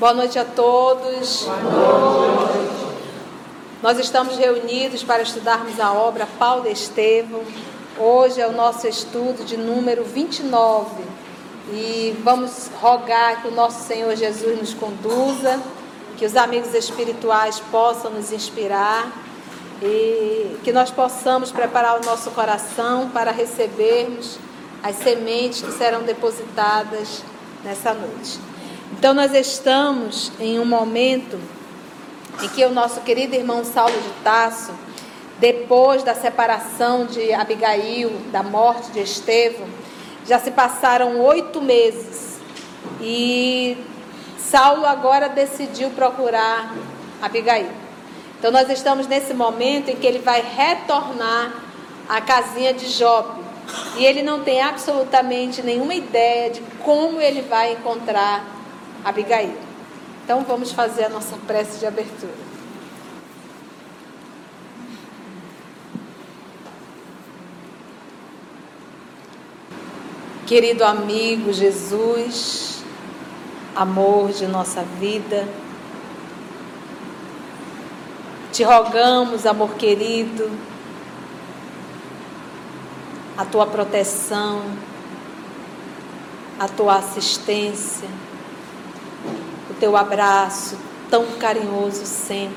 Boa noite a todos. Noite. Nós estamos reunidos para estudarmos a obra Paulo Estevão. Hoje é o nosso estudo de número 29 e vamos rogar que o nosso Senhor Jesus nos conduza, que os amigos espirituais possam nos inspirar e que nós possamos preparar o nosso coração para recebermos as sementes que serão depositadas nessa noite. Então, nós estamos em um momento em que o nosso querido irmão Saulo de Tasso, depois da separação de Abigail, da morte de Estevão, já se passaram oito meses e Saulo agora decidiu procurar Abigail. Então, nós estamos nesse momento em que ele vai retornar à casinha de Jope e ele não tem absolutamente nenhuma ideia de como ele vai encontrar Abigail. Então vamos fazer a nossa prece de abertura. Querido amigo Jesus, amor de nossa vida, te rogamos, amor querido, a tua proteção, a tua assistência, teu abraço tão carinhoso sempre,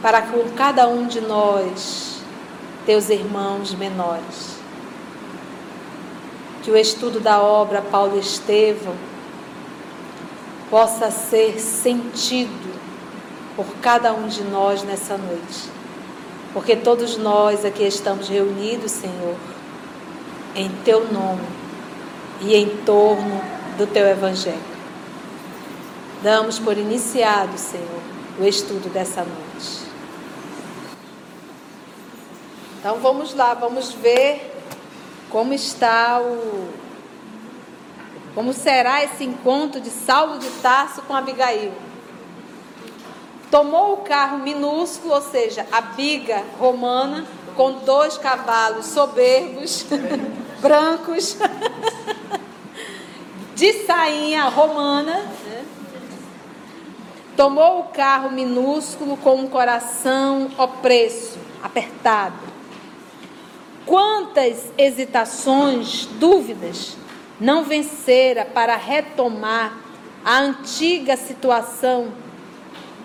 para com cada um de nós, teus irmãos menores. Que o estudo da obra Paulo Estevão possa ser sentido por cada um de nós nessa noite. Porque todos nós aqui estamos reunidos, Senhor, em teu nome e em torno do teu evangelho. Damos por iniciado, Senhor, o estudo dessa noite. Então vamos lá, vamos ver como está o. Como será esse encontro de Saulo de Tarso com Abigail. Tomou o carro minúsculo, ou seja, a biga romana, com dois cavalos soberbos, brancos, de sainha romana, Tomou o carro minúsculo com um coração opresso, apertado. Quantas hesitações, dúvidas não vencera para retomar a antiga situação,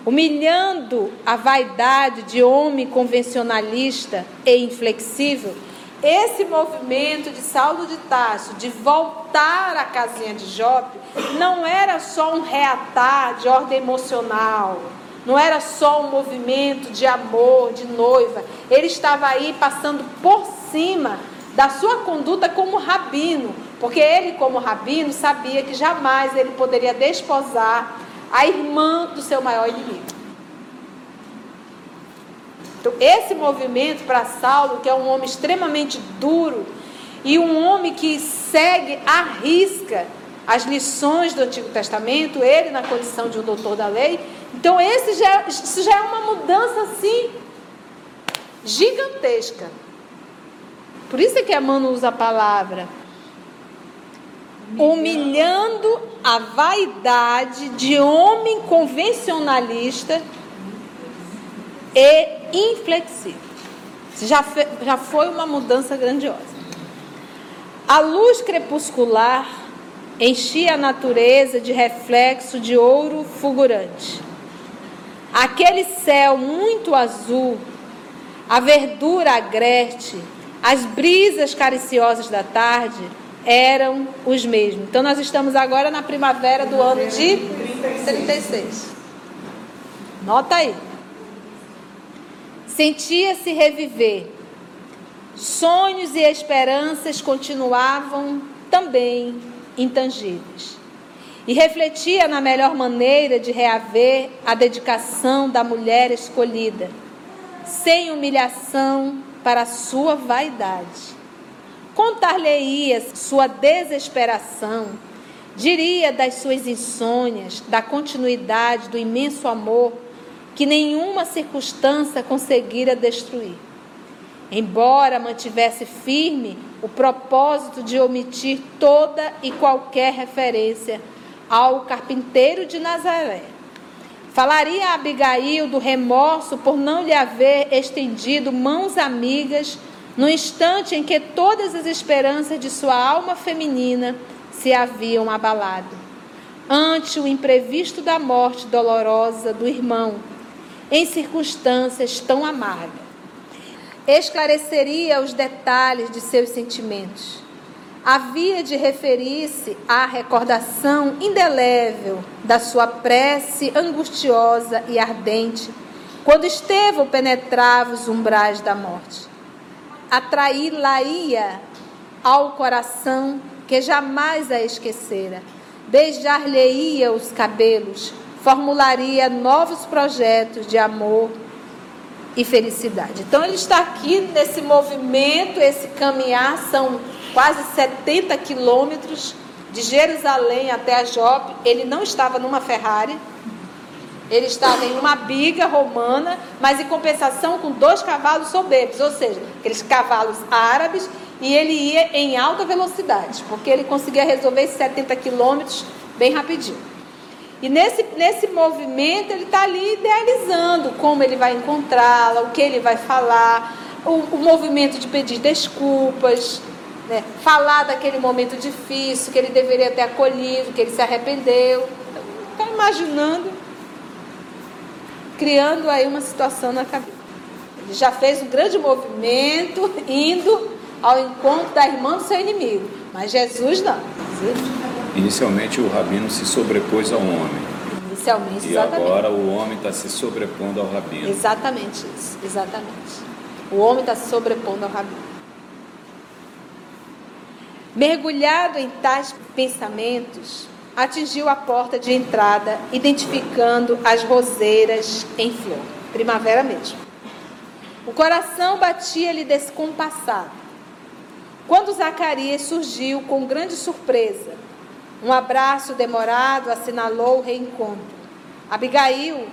humilhando a vaidade de homem convencionalista e inflexível? Esse movimento de Saulo de Tarso de voltar à casinha de Jope não era só um reatar de ordem emocional, não era só um movimento de amor, de noiva. Ele estava aí passando por cima da sua conduta como rabino, porque ele, como rabino, sabia que jamais ele poderia desposar a irmã do seu maior inimigo. Então, esse movimento para Saulo, que é um homem extremamente duro e um homem que segue à risca as lições do Antigo Testamento, ele na condição de um doutor da lei. Então, esse já, isso já é uma mudança assim gigantesca. Por isso é que a mano usa a palavra humilhando a vaidade de homem convencionalista e inflexível. Já, já foi uma mudança grandiosa. A luz crepuscular enchia a natureza de reflexo de ouro fulgurante. Aquele céu muito azul, a verdura agreste, as brisas cariciosas da tarde eram os mesmos. Então nós estamos agora na primavera do ano de 36. Nota aí. Sentia-se reviver. Sonhos e esperanças continuavam também intangíveis. E refletia na melhor maneira de reaver a dedicação da mulher escolhida, sem humilhação para sua vaidade. Contar-lhe-ia sua desesperação, diria das suas insônias, da continuidade do imenso amor que nenhuma circunstância conseguira destruir. Embora mantivesse firme o propósito de omitir toda e qualquer referência ao carpinteiro de Nazaré. Falaria a Abigail do remorso por não lhe haver estendido mãos amigas no instante em que todas as esperanças de sua alma feminina se haviam abalado. Ante o imprevisto da morte dolorosa do irmão, em circunstâncias tão amargas, esclareceria os detalhes de seus sentimentos. Havia de referir-se à recordação indelével da sua prece angustiosa e ardente, quando Estevão penetrava os umbrais da morte. Atraí-la-ia ao coração que jamais a esquecera, beijar-lhe-ia os cabelos, formularia novos projetos de amor e felicidade. Então ele está aqui nesse movimento, esse caminhar são quase 70 quilômetros de Jerusalém até a Jope. Ele não estava numa Ferrari, ele estava em uma biga romana, mas em compensação com dois cavalos soberbos, ou seja, aqueles cavalos árabes, e ele ia em alta velocidade, porque ele conseguia resolver esses 70 quilômetros bem rapidinho. E nesse, nesse movimento ele está ali idealizando como ele vai encontrá-la, o que ele vai falar, o, o movimento de pedir desculpas, né? falar daquele momento difícil, que ele deveria ter acolhido, que ele se arrependeu. Está imaginando, criando aí uma situação na cabeça. Ele já fez um grande movimento indo ao encontro da irmã do seu inimigo, mas Jesus não. Inicialmente o rabino se sobrepôs ao homem. Inicialmente, e exatamente. agora o homem está se sobrepondo ao rabino. Exatamente isso, exatamente. O homem está se sobrepondo ao rabino. Mergulhado em tais pensamentos, atingiu a porta de entrada, identificando as roseiras em flor. Primavera mesmo. O coração batia-lhe descompassado. Quando Zacarias surgiu com grande surpresa, um abraço demorado assinalou o reencontro. Abigail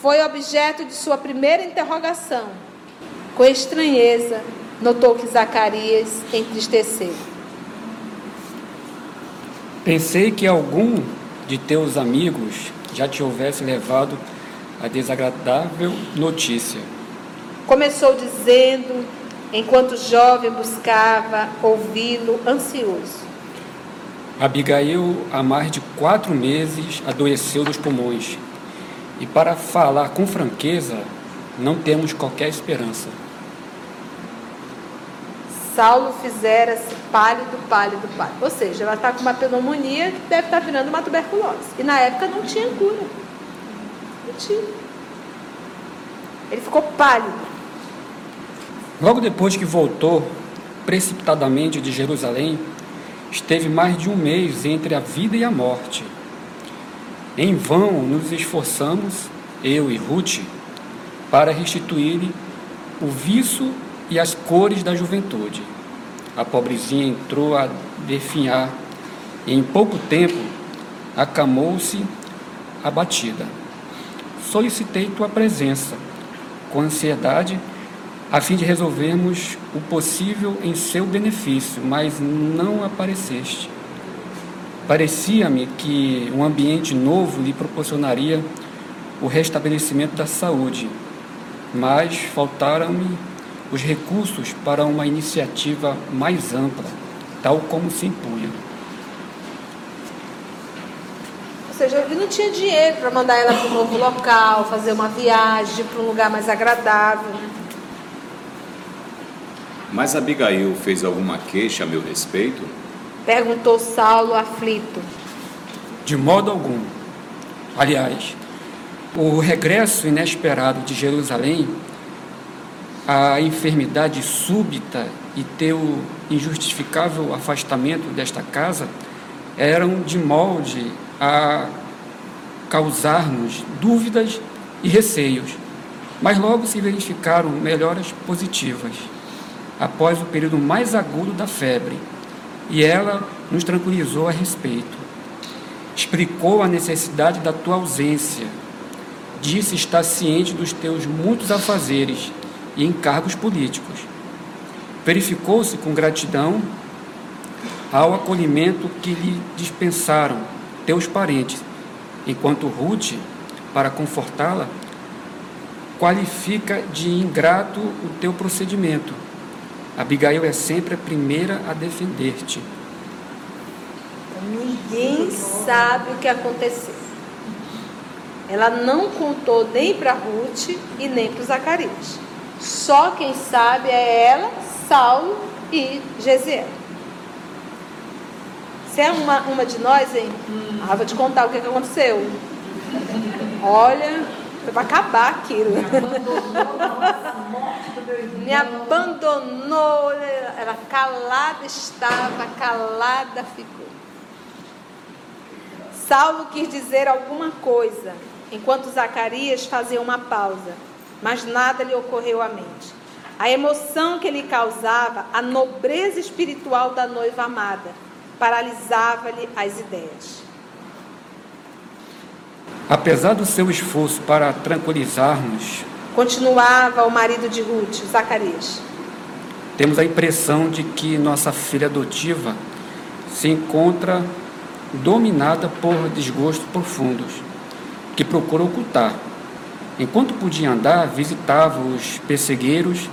foi objeto de sua primeira interrogação. Com estranheza, notou que Zacarias entristeceu. Pensei que algum de teus amigos já te houvesse levado a desagradável notícia. Começou dizendo, enquanto o jovem buscava ouvi-lo ansioso. Abigail, há mais de quatro meses, adoeceu dos pulmões. E para falar com franqueza, não temos qualquer esperança. Saulo fizera-se pálido, pálido, pálido. Ou seja, ela está com uma pneumonia que deve estar tá virando uma tuberculose. E na época não tinha cura. Não tinha. Ele ficou pálido. Logo depois que voltou precipitadamente de Jerusalém, esteve mais de um mês entre a vida e a morte. Em vão nos esforçamos, eu e Ruth, para restituir o vício e as cores da juventude. A pobrezinha entrou a definhar e em pouco tempo acamou-se abatida. Solicitei tua presença com ansiedade a fim de resolvermos o possível em seu benefício, mas não apareceste. Parecia-me que um ambiente novo lhe proporcionaria o restabelecimento da saúde, mas faltaram-me os recursos para uma iniciativa mais ampla, tal como se impunha. Ou seja, ele não tinha dinheiro para mandar ela para um novo local, fazer uma viagem para um lugar mais agradável. Né? Mas Abigail fez alguma queixa a meu respeito? Perguntou Saulo aflito. De modo algum. Aliás, o regresso inesperado de Jerusalém a enfermidade súbita e teu injustificável afastamento desta casa eram de molde a causar-nos dúvidas e receios, mas logo se verificaram melhoras positivas após o período mais agudo da febre, e ela nos tranquilizou a respeito. Explicou a necessidade da tua ausência, disse estar ciente dos teus muitos afazeres e encargos políticos. Verificou-se com gratidão ao acolhimento que lhe dispensaram teus parentes, enquanto Ruth, para confortá-la, qualifica de ingrato o teu procedimento. Abigail é sempre a primeira a defender-te. Ninguém sabe o que aconteceu. Ela não contou nem para Ruth e nem para Zacarias. Só quem sabe é ela, Saulo e Gesiel. Você é uma, uma de nós, hein? Ah, vou te contar o que, que aconteceu. Olha, vai acabar aquilo. Me abandonou. Ela calada estava, calada ficou. Saulo quis dizer alguma coisa, enquanto Zacarias fazia uma pausa, mas nada lhe ocorreu à mente. A emoção que lhe causava a nobreza espiritual da noiva amada paralisava-lhe as ideias. Apesar do seu esforço para tranquilizar-nos, continuava o marido de Ruth, Zacarias. Temos a impressão de que nossa filha adotiva se encontra dominada por desgostos profundos, que procura ocultar. Enquanto podia andar, visitava os pessegueiros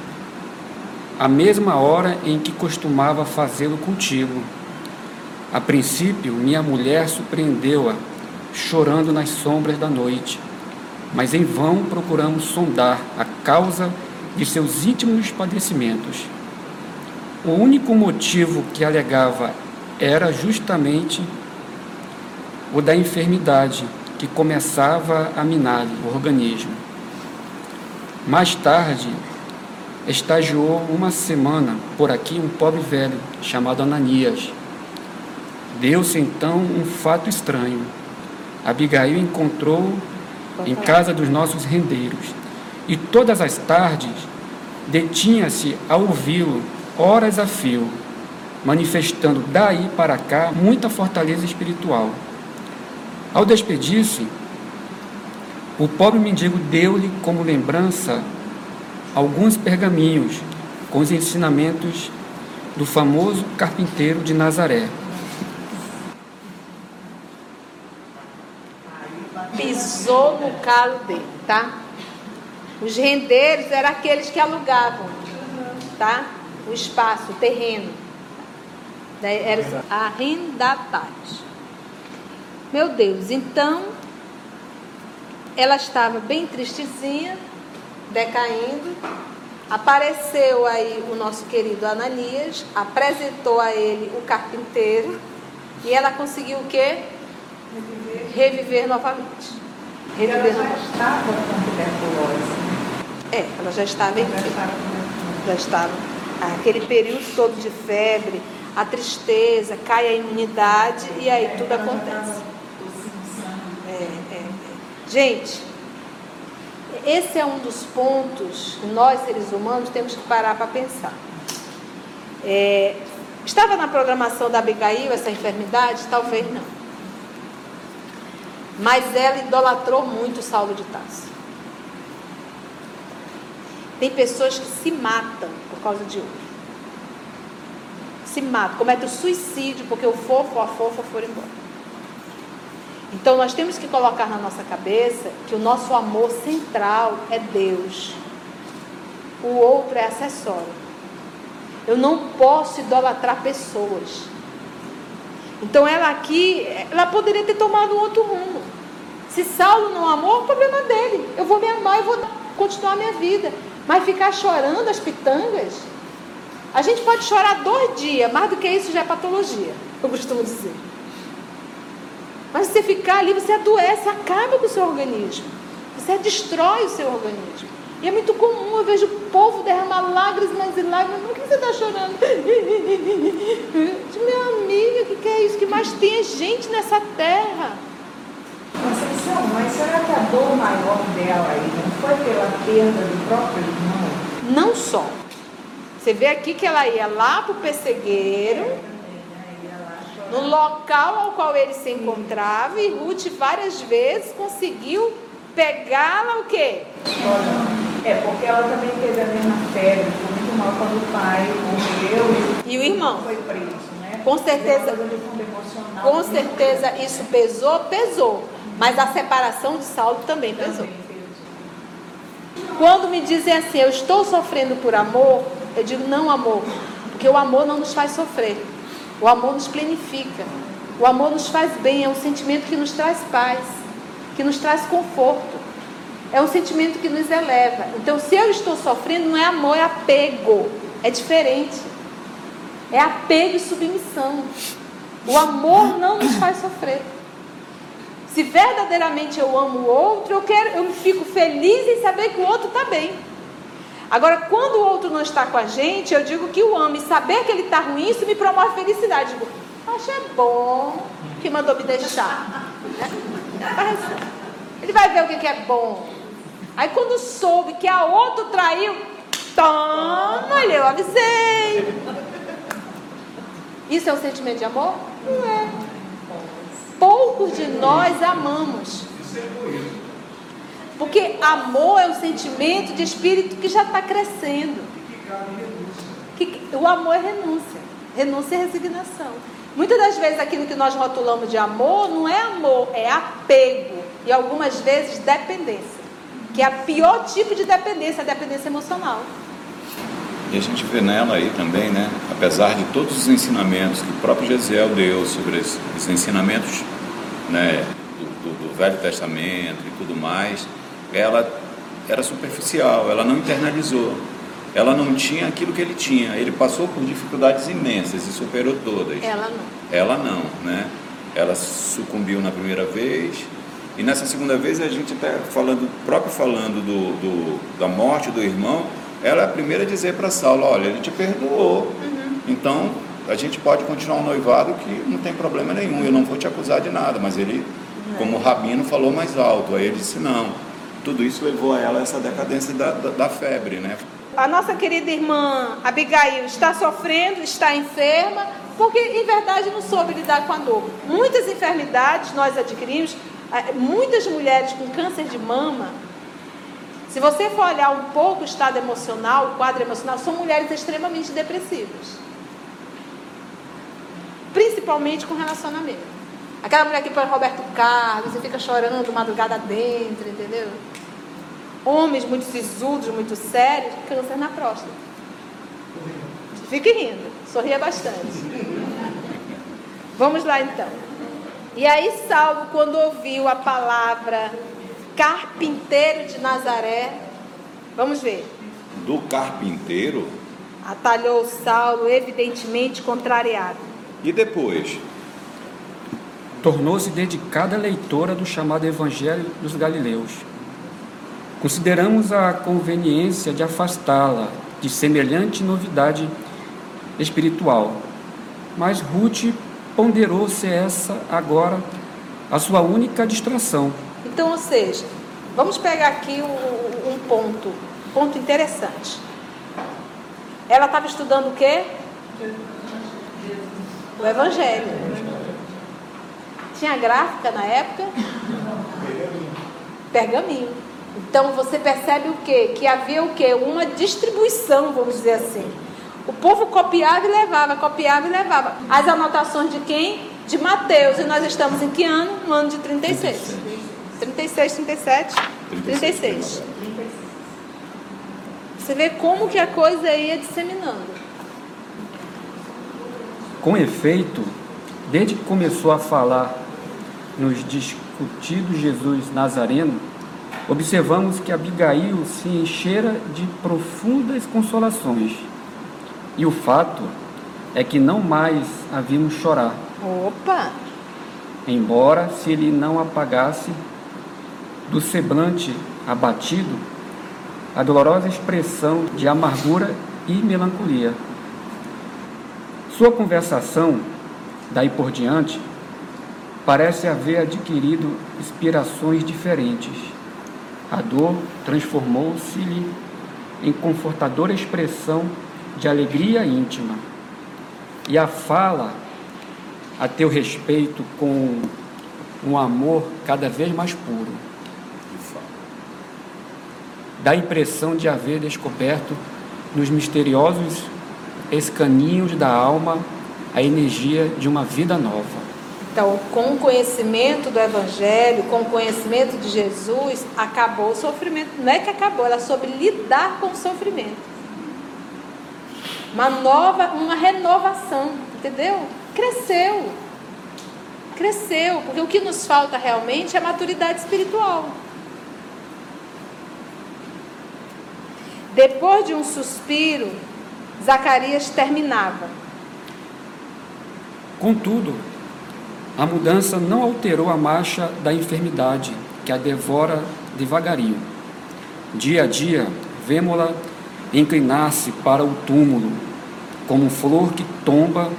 a mesma hora em que costumava fazê-lo contigo. A princípio, minha mulher surpreendeu-a, chorando nas sombras da noite, mas em vão procuramos sondar a causa de seus íntimos padecimentos. O único motivo que alegava era justamente o da enfermidade que começava a minar o organismo. Mais tarde, estagiou uma semana por aqui um pobre velho chamado Ananias. Deu-se então um fato estranho. Abigail encontrou em casa dos nossos rendeiros e todas as tardes detinha-se a ouvi-lo horas a fio, manifestando daí para cá muita fortaleza espiritual. Ao despedir-se, o pobre mendigo deu-lhe como lembrança alguns pergaminhos com os ensinamentos do famoso carpinteiro de Nazaré. Pisou no calo dele, tá? Os rendeiros eram aqueles que alugavam, tá? O espaço, o terreno. Eram arrendatários. Meu Deus, então ela estava bem tristezinha, decaindo. Apareceu aí o nosso querido Ananias, apresentou a ele o carpinteiro e ela conseguiu o quê? Reviver, Reviver novamente. Reviver ela já estava com tuberculose. É, ela já estava em já estava, já estava. Aquele período todo de febre, a tristeza, cai a imunidade e aí tudo acontece. É, é, é. Gente, esse é um dos pontos que nós, seres humanos, temos que parar para pensar. É, estava na programação da Abigail essa enfermidade? Talvez não. Mas ela idolatrou muito Saulo de Tarso. Tem pessoas que se matam por causa de outro. Se matam, cometem o suicídio porque o fofo a fofa foram embora. Então nós temos que colocar na nossa cabeça que o nosso amor central é Deus. O outro é acessório. Eu não posso idolatrar pessoas. Então ela aqui, ela poderia ter tomado um outro rumo. Se Saulo não amou, o problema é dele. Eu vou me amar e vou continuar a minha vida. Mas ficar chorando as pitangas, a gente pode chorar dois dias, mais do que isso já é patologia, eu costumo dizer. Mas você ficar ali, você adoece, acaba com o seu organismo. Você destrói o seu organismo. E é muito comum, eu vejo o povo derramar lágrimas e lágrimas. Por que você está chorando? Minha amiga, o que, que é isso? que mais tem é gente nessa terra? Mas será que a dor maior dela aí não foi pela perda do próprio irmão? Não só. Você vê aqui que ela ia lá para o pessegueiro no local ao qual ele se encontrava e Ruth várias vezes conseguiu pegá-la o quê? É, porque ela também teve a mesma febre, foi muito mal quando o pai morreu e o irmão foi preso, né? com certeza, com certeza isso pesou, pesou. Mas a separação de Saulo também pesou. Quando me dizem assim, eu estou sofrendo por amor, eu digo não, amor, porque o amor não nos faz sofrer. O amor nos plenifica. O amor nos faz bem, é um sentimento que nos traz paz, que nos traz conforto. É um sentimento que nos eleva. Então, se eu estou sofrendo, não é amor, é apego. É diferente. É apego e submissão. O amor não nos faz sofrer. Se verdadeiramente eu amo o outro, eu quero, eu fico feliz em saber que o outro está bem. Agora, quando o outro não está com a gente, eu digo que o amo e saber que ele está ruim, isso me promove felicidade. Digo, acho é bom que mandou me deixar. Ele vai ver o que é bom. Aí quando soube que a outro traiu, toma, eu avisei. Isso é um sentimento de amor? Não é. Poucos de nós amamos. Porque amor é um sentimento de espírito que já está crescendo. Que, o amor é renúncia. Renúncia é resignação. Muitas das vezes aquilo que nós rotulamos de amor não é amor, é apego. E algumas vezes dependência. Que é o pior tipo de dependência, a dependência emocional. E a gente vê nela aí também, né? Apesar de todos os ensinamentos que o próprio Gesiel deu sobre esses ensinamentos né, do, do, do Velho Testamento e tudo mais, ela era superficial, ela não internalizou. Ela não tinha aquilo que ele tinha. Ele passou por dificuldades imensas e superou todas. Ela não. Ela não, né? Ela sucumbiu na primeira vez. E nessa segunda vez a gente até falando, próprio falando do, do da morte do irmão, ela é a primeira a dizer para Saulo, olha, ele te perdoou. Uhum. Então a gente pode continuar um noivado que não tem problema nenhum, eu não vou te acusar de nada, mas ele, como o rabino, falou mais alto. Aí ele disse, não. Tudo isso levou a ela a essa decadência da, da, da febre, né? A nossa querida irmã Abigail está sofrendo, está enferma, porque em verdade não soube lidar com a dor. Muitas enfermidades nós adquirimos, eh, muitas mulheres com câncer de mama, se você for olhar um pouco o estado emocional, o quadro emocional, são mulheres extremamente depressivas. Principalmente com relacionamento. Aquela mulher que põe Roberto Carlos e fica chorando madrugada dentro, entendeu? homens muito sisudos, muito sérios, câncer na próstata. Fique rindo, sorria bastante. Vamos lá então. E aí Saulo, quando ouviu a palavra carpinteiro de Nazaré, vamos ver. Do carpinteiro? Atalhou Saulo, evidentemente contrariado. E depois? Tornou-se dedicada leitora do chamado Evangelho dos Galileus Consideramos a conveniência de afastá-la de semelhante novidade espiritual. Mas Ruth ponderou ser essa agora a sua única distração. Então, ou seja, vamos pegar aqui um, um ponto, ponto interessante. Ela estava estudando o quê? O Evangelho. Tinha gráfica na época? Pergaminho. Então você percebe o quê? Que havia o quê? Uma distribuição, vamos dizer assim. O povo copiava e levava, copiava e levava. As anotações de quem? De Mateus. E nós estamos em que ano? No ano de 36. 36, 37? 36. Você vê como que a coisa ia disseminando. Com efeito, desde que começou a falar nos discutidos Jesus Nazareno, observamos que Abigail se enchera de profundas consolações. E o fato é que não mais a vimos chorar. Opa! Embora se ele não apagasse do semblante abatido a dolorosa expressão de amargura e melancolia. Sua conversação, daí por diante, parece haver adquirido inspirações diferentes a dor transformou-se-lhe em confortadora expressão de alegria íntima. E a fala a teu respeito com um amor cada vez mais puro. Dá a impressão de haver descoberto nos misteriosos escaninhos da alma a energia de uma vida nova. Então, com o conhecimento do Evangelho, com o conhecimento de Jesus, acabou o sofrimento. Não é que acabou, ela soube lidar com o sofrimento. Uma nova, uma renovação, entendeu? Cresceu. Cresceu, porque o que nos falta realmente é maturidade espiritual. Depois de um suspiro, Zacarias terminava. Contudo, a mudança não alterou a marcha da enfermidade, que a devora devagarinho. Dia a dia, vemos-la inclinar-se para o túmulo, como flor que tomba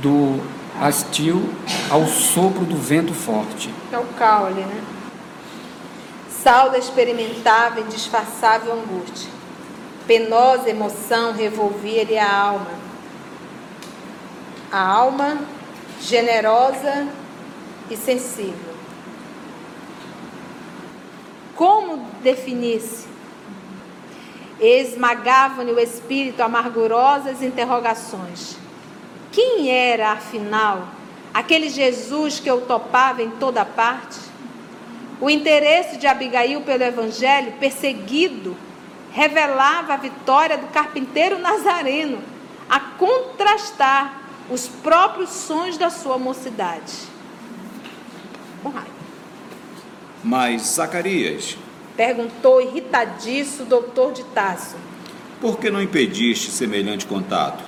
do hastil ao sopro do vento forte. É o caule, né? Saulo experimentava indisfarçável angústia. Penosa emoção revolvia-lhe a alma. A alma generosa e sensível. Como definir-se? Esmagavam-lhe o espírito amargurosas interrogações. Quem era, afinal, aquele Jesus que eu topava em toda parte? O interesse de Abigail pelo Evangelho, perseguido, revelava a vitória do carpinteiro nazareno, a contrastar os próprios sonhos da sua mocidade. Com raiva. Mas Zacarias, Perguntou irritadiço o doutor de Tasso. por que não impediste semelhante contato?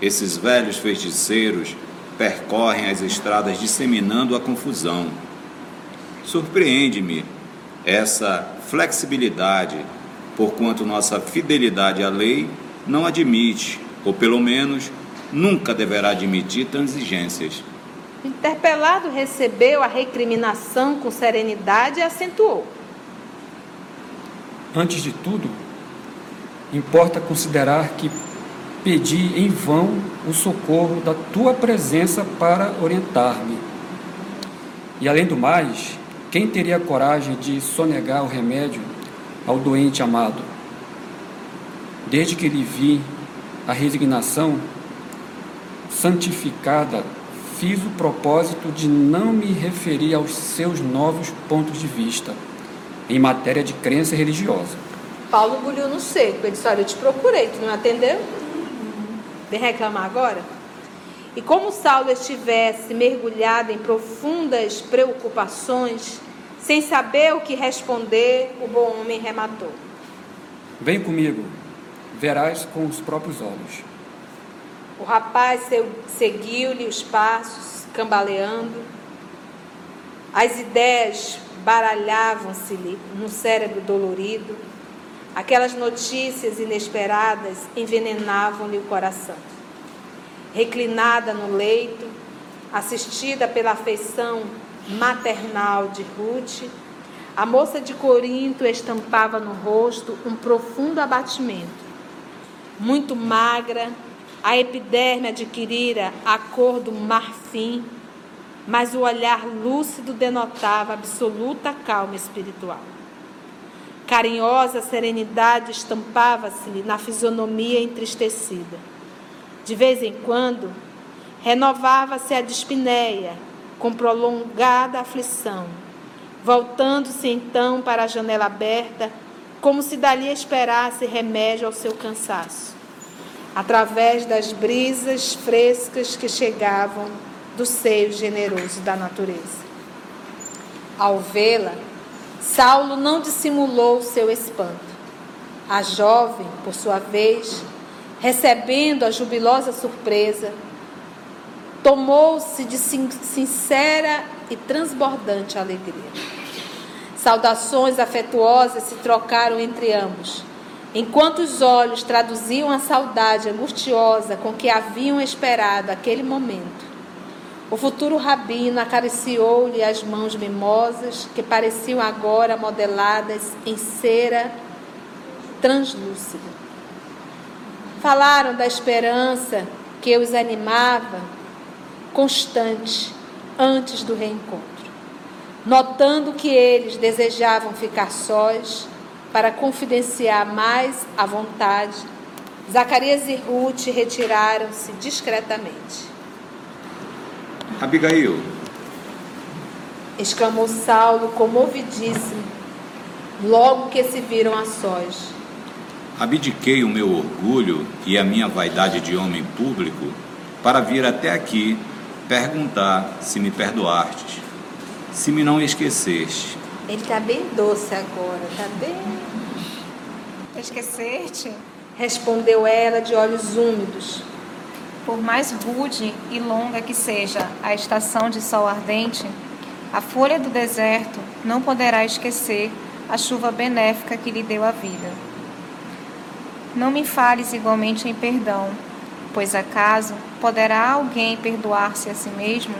Esses velhos feiticeiros percorrem as estradas disseminando a confusão. Surpreende-me essa flexibilidade, porquanto nossa fidelidade à lei não admite, ou pelo menos nunca deverá admitir transigências. Interpelado recebeu a recriminação com serenidade e acentuou. Antes de tudo, importa considerar que pedi em vão o socorro da tua presença para orientar-me. E além do mais, quem teria coragem de sonegar o remédio ao doente amado? Desde que lhe vi a resignação santificada, fiz o propósito de não me referir aos seus novos pontos de vista em matéria de crença religiosa. Paulo engoliu no seco. Ele disse: Olha, eu te procurei, tu não me atendeu? Vem reclamar agora? E como Saulo estivesse mergulhado em profundas preocupações, sem saber o que responder, o bom homem rematou. Vem comigo, verás com os próprios olhos. O rapaz seguiu-lhe os passos, cambaleando. As ideias baralhavam-se-lhe no cérebro dolorido. Aquelas notícias inesperadas envenenavam-lhe o coração. Reclinada no leito, assistida pela afeição maternal de Ruth, a moça de Corinto estampava no rosto um profundo abatimento. Muito magra, a epiderme adquirira a cor do marfim, mas o olhar lúcido denotava absoluta calma espiritual. Carinhosa serenidade estampava-se-lhe na fisionomia entristecida. De vez em quando, renovava-se a dispneia, com prolongada aflição, voltando-se então para a janela aberta, como se dali esperasse remédio ao seu cansaço, através das brisas frescas que chegavam do seio generoso da natureza. Ao vê-la, Saulo não dissimulou seu espanto. A jovem, por sua vez, recebendo a jubilosa surpresa, tomou-se de sincera e transbordante alegria. Saudações afetuosas se trocaram entre ambos, enquanto os olhos traduziam a saudade angustiosa com que haviam esperado aquele momento. O futuro rabino acariciou-lhe as mãos mimosas, que pareciam agora modeladas em cera translúcida. Falaram da esperança que os animava constante antes do reencontro, notando que eles desejavam ficar sós para confidenciar mais à vontade Zacarias e Ruth retiraram-se discretamente. Abigail, exclamou Saulo, comovidíssimo, logo que se viram a sós. abdiquei o meu orgulho e a minha vaidade de homem público para vir até aqui perguntar se me perdoastes, se me não esqueceste. Ele está bem doce agora, está bem. Esquecer-te? Respondeu ela de olhos úmidos. Por mais rude e longa que seja a estação de sol ardente, a folha do deserto não poderá esquecer a chuva benéfica que lhe deu a vida. Não me fales igualmente em perdão, pois acaso poderá alguém perdoar-se a si mesmo?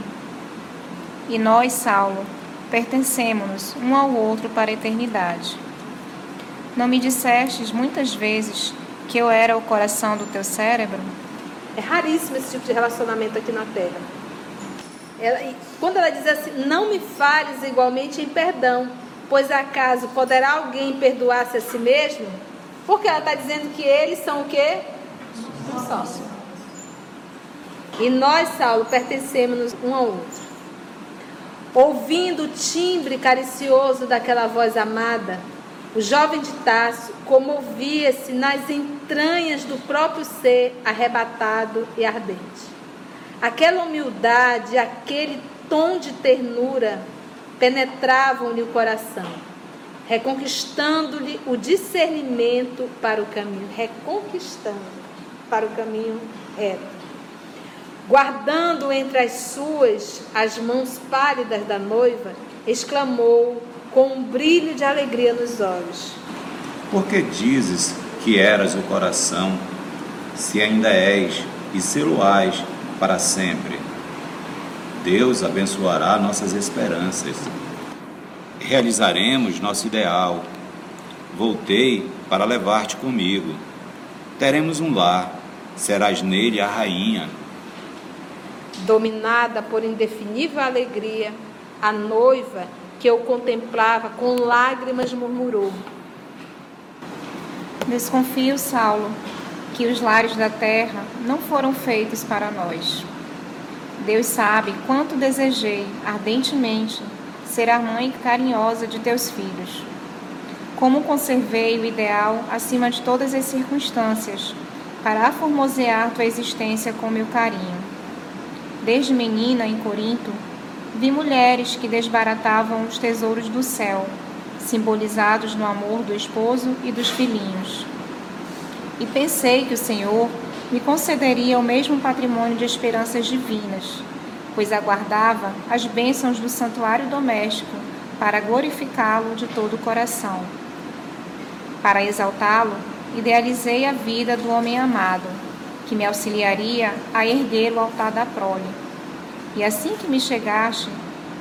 E nós, Saulo, pertencemos-nos um ao outro para a eternidade. Não me dissestes muitas vezes que eu era o coração do teu cérebro? É raríssimo esse tipo de relacionamento aqui na Terra. Ela, quando ela diz assim, não me fales igualmente em perdão, pois acaso poderá alguém perdoar-se a si mesmo? Porque ela está dizendo que eles são o quê? Um sócio. E nós, Saulo, pertencemos um ao outro. Ouvindo o timbre caricioso daquela voz amada, o jovem de Tasso comovia-se nas entranhas do próprio ser arrebatado e ardente. Aquela humildade, aquele tom de ternura penetravam-lhe o coração, reconquistando-lhe o discernimento para o caminho, reconquistando para o caminho reto. Guardando entre as suas as mãos pálidas da noiva, exclamou com um brilho de alegria nos olhos: Por que dizes que eras o coração, se ainda és e sê-lo-ás para sempre? Deus abençoará nossas esperanças. Realizaremos nosso ideal. Voltei para levar-te comigo. Teremos um lar, serás nele a rainha. Dominada por indefinível alegria, a noiva que eu contemplava com lágrimas murmurou: Desconfio, Saulo, que os lares da terra não foram feitos para nós. Deus sabe quanto desejei ardentemente ser a mãe carinhosa de teus filhos. Como conservei o ideal acima de todas as circunstâncias para aformosear tua existência com meu carinho. Desde menina em Corinto, vi mulheres que desbaratavam os tesouros do céu, simbolizados no amor do esposo e dos filhinhos. E pensei que o Senhor me concederia o mesmo patrimônio de esperanças divinas, pois aguardava as bênçãos do santuário doméstico para glorificá-lo de todo o coração. Para exaltá-lo, idealizei a vida do homem amado, que me auxiliaria a erguer o altar da prole. E assim que me chegaste,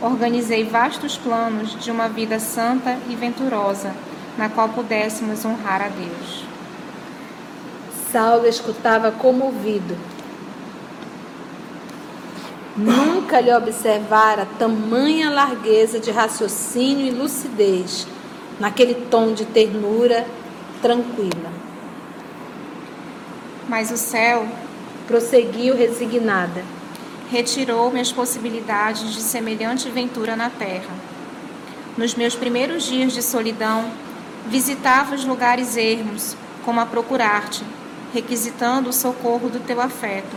organizei vastos planos de uma vida santa e venturosa, na qual pudéssemos honrar a Deus. Saulo escutava comovido. Nunca lhe observara tamanha largueza de raciocínio e lucidez naquele tom de ternura tranquila. Mas o céu prosseguiu resignada. Retirou-me as possibilidades de semelhante ventura na terra. Nos meus primeiros dias de solidão, visitava os lugares ermos, como a procurar-te, requisitando o socorro do teu afeto.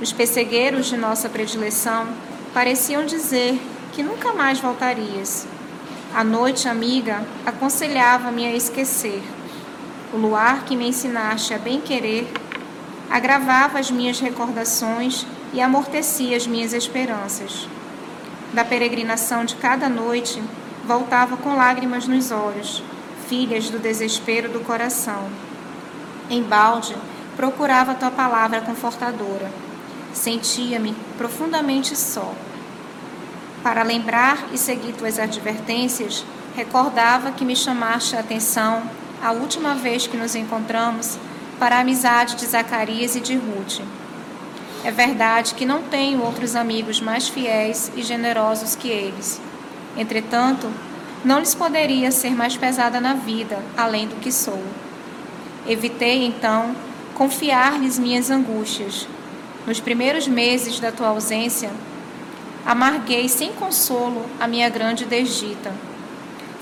Os pessegueiros de nossa predileção pareciam dizer que nunca mais voltarias. A noite amiga aconselhava-me a esquecer. O luar que me ensinaste a bem-querer agravava as minhas recordações e amortecia as minhas esperanças. Da peregrinação de cada noite, voltava com lágrimas nos olhos, filhas do desespero do coração. Embalde, procurava tua palavra confortadora. Sentia-me profundamente só. Para lembrar e seguir tuas advertências, recordava que me chamaste a atenção a última vez que nos encontramos para a amizade de Zacarias e de Ruth. É verdade que não tenho outros amigos mais fiéis e generosos que eles. Entretanto, não lhes poderia ser mais pesada na vida, além do que sou. Evitei, então, confiar-lhes minhas angústias. Nos primeiros meses da tua ausência, amarguei sem consolo a minha grande desdita.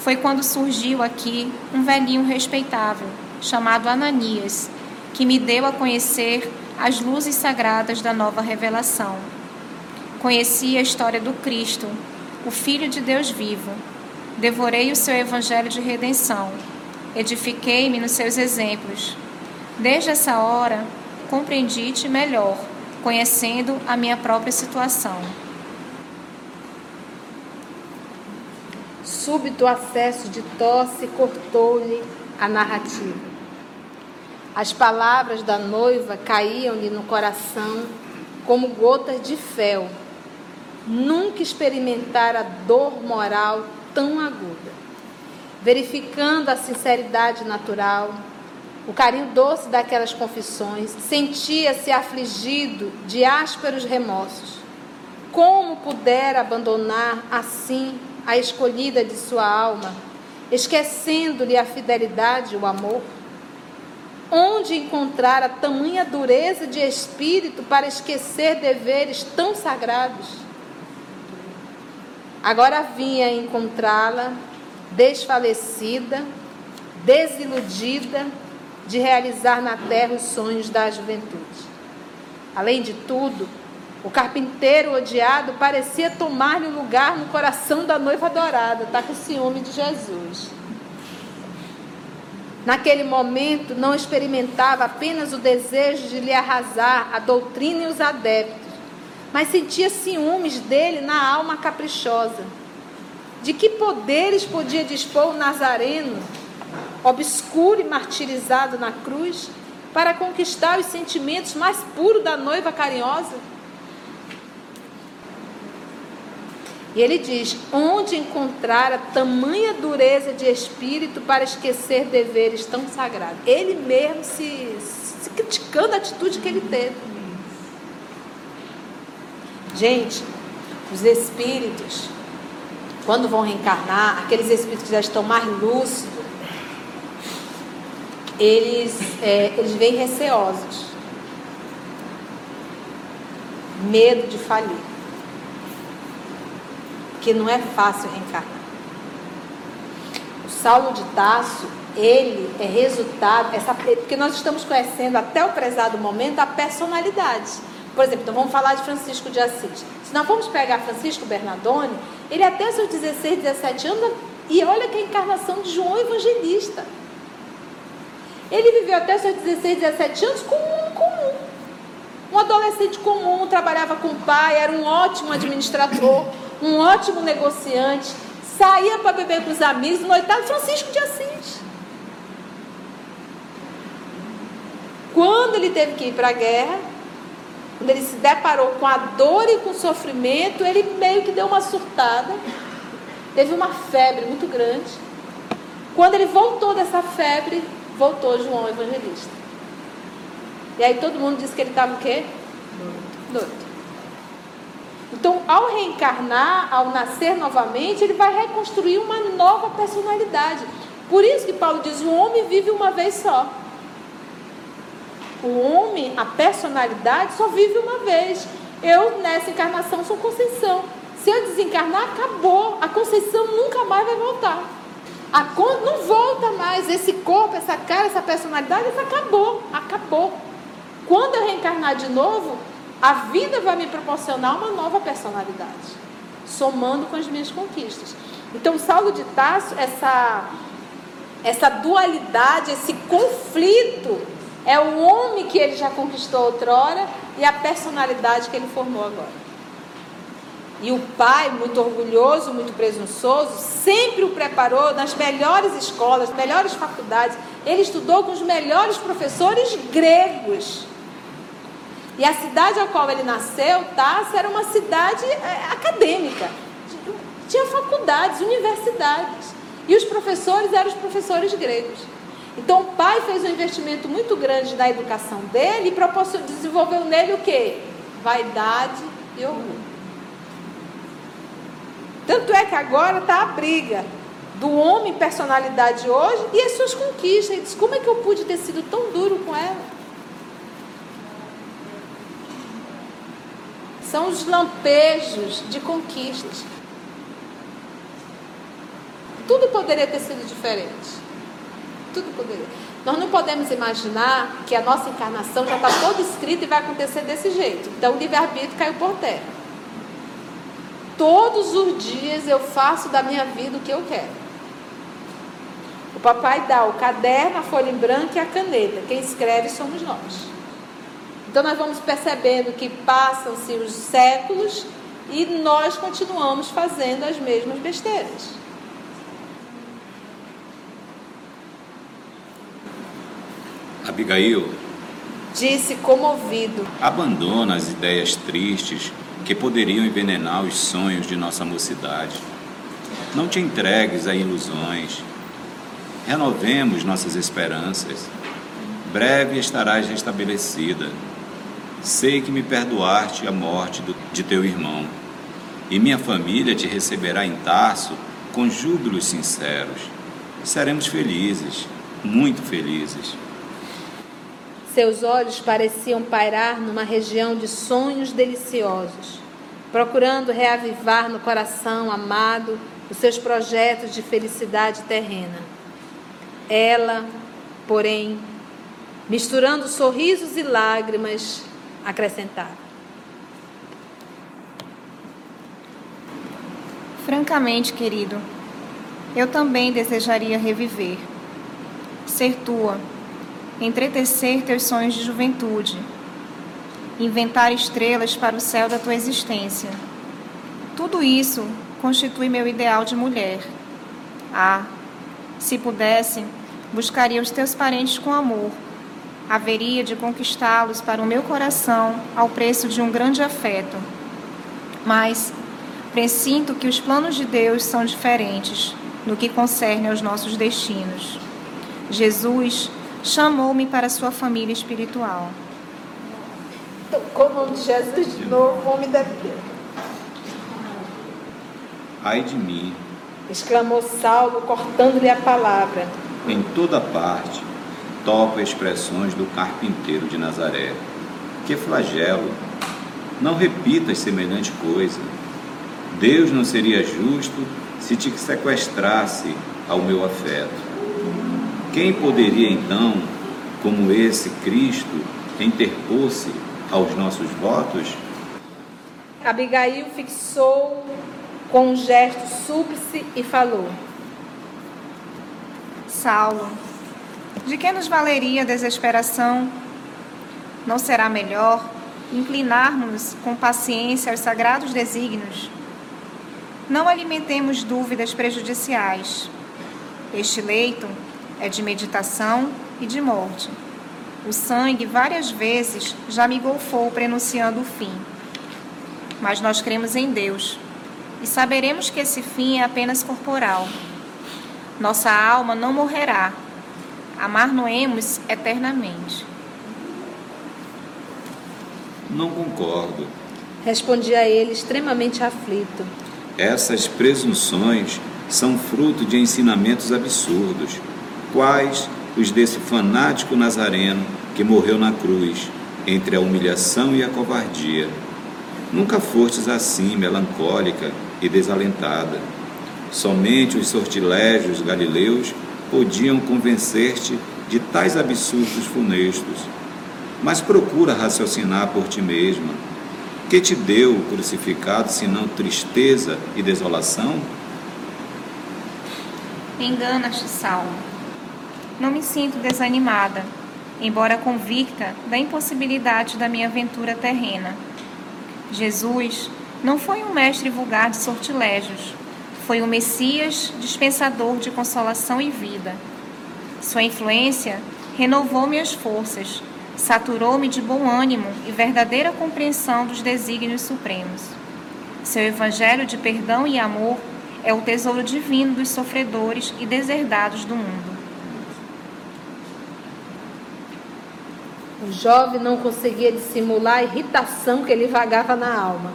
Foi quando surgiu aqui um velhinho respeitável, chamado Ananias, que me deu a conhecer as luzes sagradas da nova revelação. Conheci a história do Cristo, o Filho de Deus vivo. Devorei o seu evangelho de redenção. Edifiquei-me nos seus exemplos. Desde essa hora, compreendi-te melhor, conhecendo a minha própria situação. Súbito acesso de tosse cortou-lhe a narrativa. As palavras da noiva caíam-lhe no coração como gotas de fel. Nunca experimentara dor moral tão aguda. Verificando a sinceridade natural, o carinho doce daquelas confissões, sentia-se afligido de ásperos remorsos. Como pudera abandonar assim a escolhida de sua alma, esquecendo-lhe a fidelidade e o amor? Onde encontrar a tamanha dureza de espírito para esquecer deveres tão sagrados? Agora vinha encontrá-la desfalecida, desiludida de realizar na terra os sonhos da juventude. Além de tudo, o carpinteiro odiado parecia tomar-lhe o lugar no coração da noiva adorada, está com ciúme de Jesus. Naquele momento, não experimentava apenas o desejo de lhe arrasar a doutrina e os adeptos, mas sentia ciúmes dele na alma caprichosa. De que poderes podia dispor o Nazareno, obscuro e martirizado na cruz, para conquistar os sentimentos mais puros da noiva carinhosa? E ele diz: onde encontrar a tamanha dureza de espírito para esquecer deveres tão sagrados? Ele mesmo se, se criticando a atitude que ele teve. Gente, os espíritos, quando vão reencarnar, aqueles espíritos que já estão mais lúcidos, eles, é, eles vêm receosos. Medo de falir porque não é fácil reencarnar. O Saulo de Tasso, ele é resultado, essa, porque nós estamos conhecendo até o prezado momento a personalidade. Por exemplo, então vamos falar de Francisco de Assis. Se nós vamos pegar Francisco Bernardone, ele até seus 16, 17 anos, e olha que a encarnação de João Evangelista. Ele viveu até seus 16, 17 anos como um comum. Um adolescente comum, trabalhava com o pai, era um ótimo administrador um ótimo negociante, saía para beber com os amigos, noitado Francisco de Assis. Quando ele teve que ir para a guerra, quando ele se deparou com a dor e com o sofrimento, ele meio que deu uma surtada, teve uma febre muito grande. Quando ele voltou dessa febre, voltou João Evangelista. E aí todo mundo disse que ele estava o quê? Doido. Então, ao reencarnar, ao nascer novamente, ele vai reconstruir uma nova personalidade. Por isso que Paulo diz: o homem vive uma vez só. O homem, a personalidade, só vive uma vez. Eu, nessa encarnação, sou Conceição. Se eu desencarnar, acabou. A Conceição nunca mais vai voltar. A con... Não volta mais. Esse corpo, essa cara, essa personalidade, isso acabou. Acabou. Quando eu reencarnar de novo, a vida vai me proporcionar uma nova personalidade, somando com as minhas conquistas. Então, Saulo de Tarso, essa, essa dualidade, esse conflito, é o homem que ele já conquistou outrora e a personalidade que ele formou agora. E o pai, muito orgulhoso, muito presunçoso, sempre o preparou nas melhores escolas, melhores faculdades. Ele estudou com os melhores professores gregos. E a cidade a qual ele nasceu, Tarso, era uma cidade é, acadêmica. Tinha faculdades, universidades. E os professores eram os professores gregos. Então o pai fez um investimento muito grande na educação dele e desenvolveu nele o quê? Vaidade e orgulho. Tanto é que agora está a briga do homem personalidade hoje e as suas conquistas. Ele diz, como é que eu pude ter sido tão duro com ela? São os lampejos de conquistas. Tudo poderia ter sido diferente. Tudo poderia. Nós não podemos imaginar que a nossa encarnação já está toda escrita e vai acontecer desse jeito. Então o livre-arbítrio caiu por terra. Todos os dias eu faço da minha vida o que eu quero. O papai dá o caderno, a folha em branco e a caneta. Quem escreve somos nós. Então nós vamos percebendo que passam-se os séculos e nós continuamos fazendo as mesmas besteiras. Abigail, disse comovido: abandona as ideias tristes que poderiam envenenar os sonhos de nossa mocidade. Não te entregues a ilusões. Renovemos nossas esperanças. Breve estarás restabelecida. Sei que me perdoaste a morte de teu irmão, e minha família te receberá em Tarso com júbilos sinceros. Seremos felizes, muito felizes. Seus olhos pareciam pairar numa região de sonhos deliciosos, procurando reavivar no coração amado os seus projetos de felicidade terrena. Ela, porém, misturando sorrisos e lágrimas, acrescentava: Francamente, querido, eu também desejaria reviver, ser tua entretecer teus sonhos de juventude, inventar estrelas para o céu da tua existência. Tudo isso constitui meu ideal de mulher. Ah, se pudesse, buscaria os teus parentes com amor. Haveria de conquistá-los para o meu coração ao preço de um grande afeto. Mas presinto que os planos de Deus são diferentes no que concerne aos nossos destinos. Jesus chamou-me para sua família espiritual. Tocou o nome de Jesus de novo, homem da vida. Ai de mim. Exclamou Saulo, cortando-lhe a palavra. Em toda parte, toco expressões do carpinteiro de Nazaré. Que flagelo! Não repitas semelhante coisa. Deus não seria justo se te sequestrasse ao meu afeto. Quem poderia então, como esse Cristo, interpor-se aos nossos votos? Abigail fixou com um gesto súplice e falou: Saulo, de que nos valeria a desesperação? Não será melhor inclinarmos com paciência aos sagrados desígnios? Não alimentemos dúvidas prejudiciais. Este leito é de meditação e de morte. O sangue várias vezes já me golfou prenunciando o fim. Mas nós cremos em Deus e saberemos que esse fim é apenas corporal. Nossa alma não morrerá. Amar-nos eternamente. Não concordo. Respondia ele, extremamente aflito. Essas presunções são fruto de ensinamentos absurdos quais os desse fanático nazareno que morreu na cruz, entre a humilhação e a covardia. Nunca fostes assim melancólica e desalentada. Somente os sortilégios galileus podiam convencer-te de tais absurdos funestos. Mas procura raciocinar por ti mesma. Que te deu o crucificado senão tristeza e desolação? Engana-te, Saulo não me sinto desanimada, embora convicta da impossibilidade da minha aventura terrena. Jesus não foi um mestre vulgar de sortilégios, foi o um Messias dispensador de consolação e vida. Sua influência renovou minhas forças, saturou-me de bom ânimo e verdadeira compreensão dos desígnios supremos. Seu evangelho de perdão e amor é o tesouro divino dos sofredores e deserdados do mundo. O jovem não conseguia dissimular a irritação que lhe vagava na alma.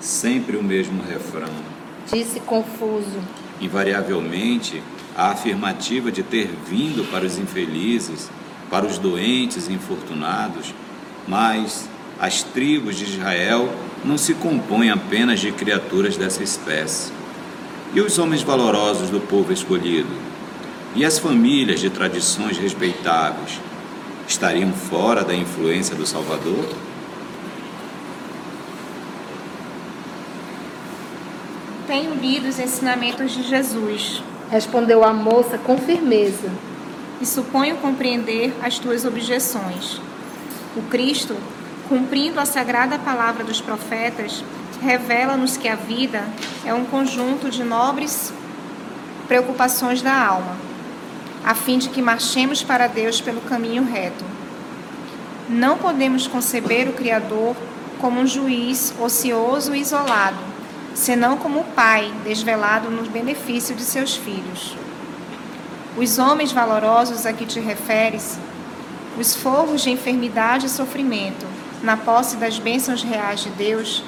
Sempre o mesmo refrão. Disse confuso. Invariavelmente, a afirmativa de ter vindo para os infelizes, para os doentes e infortunados, mas as tribos de Israel não se compõe apenas de criaturas dessa espécie. E os homens valorosos do povo escolhido? E as famílias de tradições respeitáveis? Estariam fora da influência do Salvador? Tenho lido os ensinamentos de Jesus Respondeu a moça com firmeza. e suponho compreender as tuas objeções. O Cristo, cumprindo a sagrada palavra dos profetas, revela-nos que a vida é um conjunto de nobres preocupações da alma, a fim de que marchemos para Deus pelo caminho reto. Não podemos conceber o Criador como um juiz ocioso e isolado, senão como pai desvelado no benefício de seus filhos. Os homens valorosos a que te referes, os forros de enfermidade e sofrimento, na posse das bênçãos reais de Deus,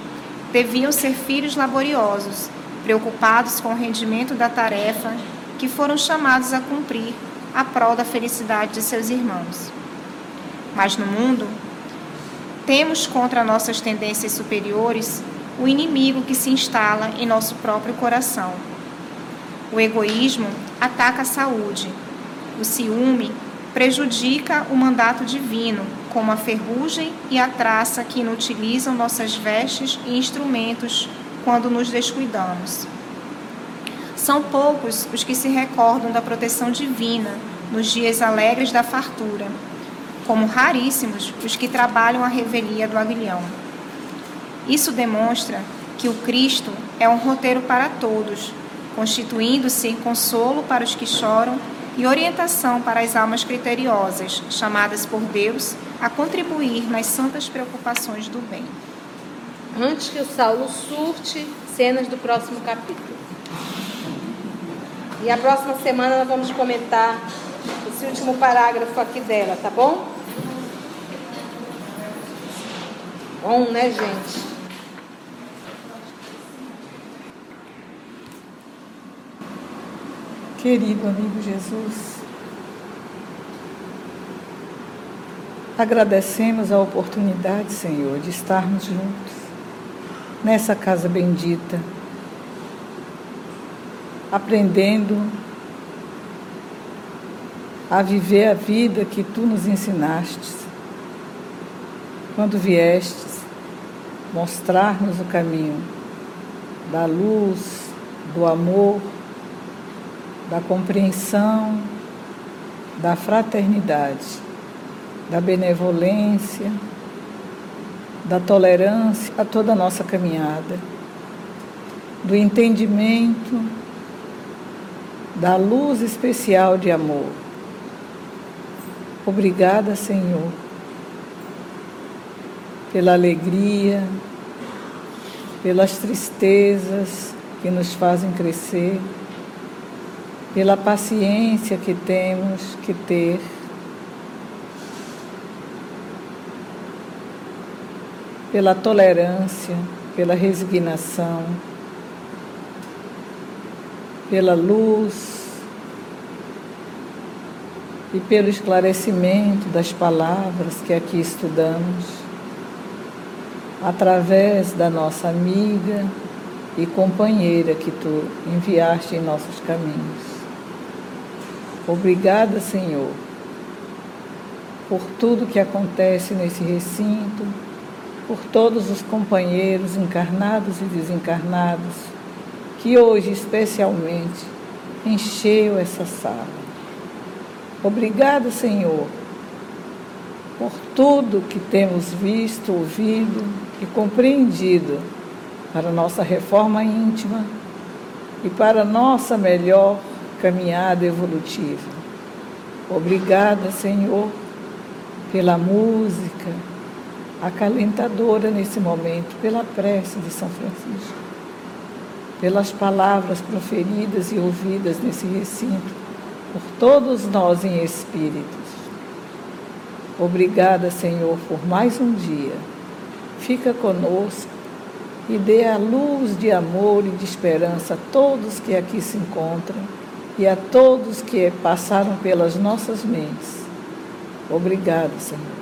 deviam ser filhos laboriosos, preocupados com o rendimento da tarefa que foram chamados a cumprir a prol da felicidade de seus irmãos. Mas no mundo, temos contra nossas tendências superiores o inimigo que se instala em nosso próprio coração. O egoísmo ataca a saúde. O ciúme prejudica o mandato divino, como a ferrugem e a traça que inutilizam nossas vestes e instrumentos quando nos descuidamos. São poucos os que se recordam da proteção divina nos dias alegres da fartura, como raríssimos os que trabalham a revelia do aguilhão. Isso demonstra que o Cristo é um roteiro para todos, constituindo-se consolo para os que choram e orientação para as almas criteriosas, chamadas por Deus a contribuir nas santas preocupações do bem. Antes que o Saulo surte, cenas do próximo capítulo. E a próxima semana nós vamos comentar esse último parágrafo aqui dela, tá bom? Bom, né, gente? Querido amigo Jesus, agradecemos a oportunidade, Senhor, de estarmos juntos nessa casa bendita, aprendendo a viver a vida que tu nos ensinaste. Quando viestes mostrar-nos o caminho da luz, do amor da compreensão, da fraternidade, da benevolência, da tolerância a toda a nossa caminhada, do entendimento, da luz especial de amor. Obrigada, Senhor, pela alegria, pelas tristezas que nos fazem crescer pela paciência que temos que ter, pela tolerância, pela resignação, pela luz. E pelo esclarecimento das palavras que aqui estudamos, através da nossa amiga e companheira que tu enviaste em nossos caminhos. Obrigada, Senhor, por tudo que acontece nesse recinto, por todos os companheiros encarnados e desencarnados que hoje, especialmente, encheu essa sala. Obrigada, Senhor, por tudo que temos visto, ouvido e compreendido para nossa reforma íntima e para nossa melhor caminhada evolutiva. Obrigada, Senhor, pela música acalentadora nesse momento, pela prece de São Francisco, pelas palavras proferidas e ouvidas nesse recinto, por todos nós em espíritos. Obrigada, Senhor, por mais um dia. Fica conosco e dê a luz de amor e de esperança a todos que aqui se encontram e a todos que passaram pelas nossas mentes. Obrigado, Senhor.